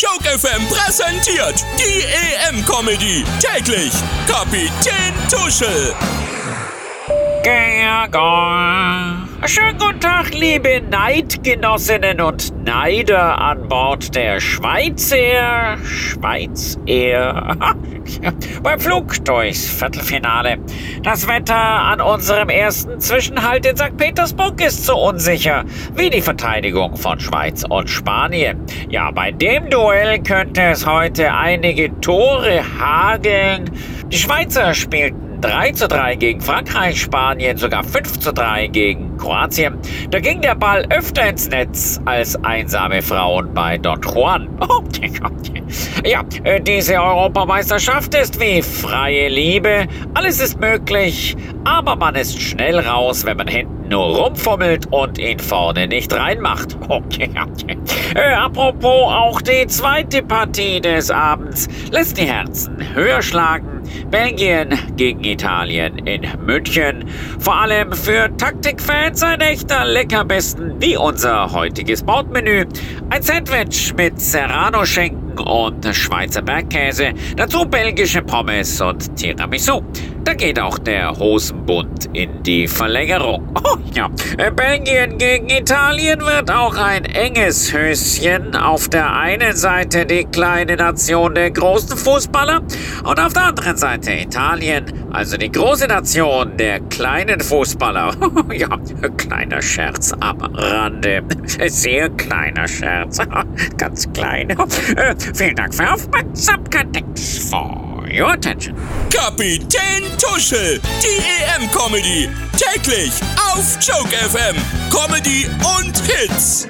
Joke FM präsentiert die EM-Comedy. Täglich Kapitän Tuschel. Gergor. Schönen guten Tag, liebe Neidgenossinnen und Neider an Bord der Schweizer Schweiz Air. Beim Flug durchs Viertelfinale. Das Wetter an unserem ersten Zwischenhalt in St. Petersburg ist so unsicher wie die Verteidigung von Schweiz und Spanien. Ja, bei dem Duell könnte es heute einige Tore hageln. Die Schweizer spielten 3 zu 3 gegen Frankreich, Spanien sogar 5 zu 3 gegen Kroatien. Da ging der Ball öfter ins Netz als einsame Frauen bei Don Juan. ja, äh, diese Europameisterschaft ist wie freie Liebe. Alles ist möglich, aber man ist schnell raus, wenn man hinten nur rumfummelt und ihn vorne nicht reinmacht. Okay, okay. Äh, apropos, auch die zweite Partie des Abends lässt die Herzen höher schlagen. Belgien gegen Italien in München. Vor allem für Taktikfans ein echter Leckerbissen wie unser heutiges Bordmenü. Ein Sandwich mit Serrano-Schinken und Schweizer Bergkäse. Dazu belgische Pommes und Tiramisu. Da geht auch der Hosenbund in die Verlängerung. Oh ja, Belgien gegen Italien wird auch ein enges Höschen. Auf der einen Seite die kleine Nation der großen Fußballer und auf der anderen Seite Italien, also die große Nation der kleinen Fußballer. ja, kleiner Scherz am Rande. Sehr kleiner Scherz. Ganz klein. Äh, vielen Dank für Aufmerksamkeit. Thanks for your attention. Kapitän Tuschel, die EM-Comedy. Täglich auf Joke FM. Comedy und Hits.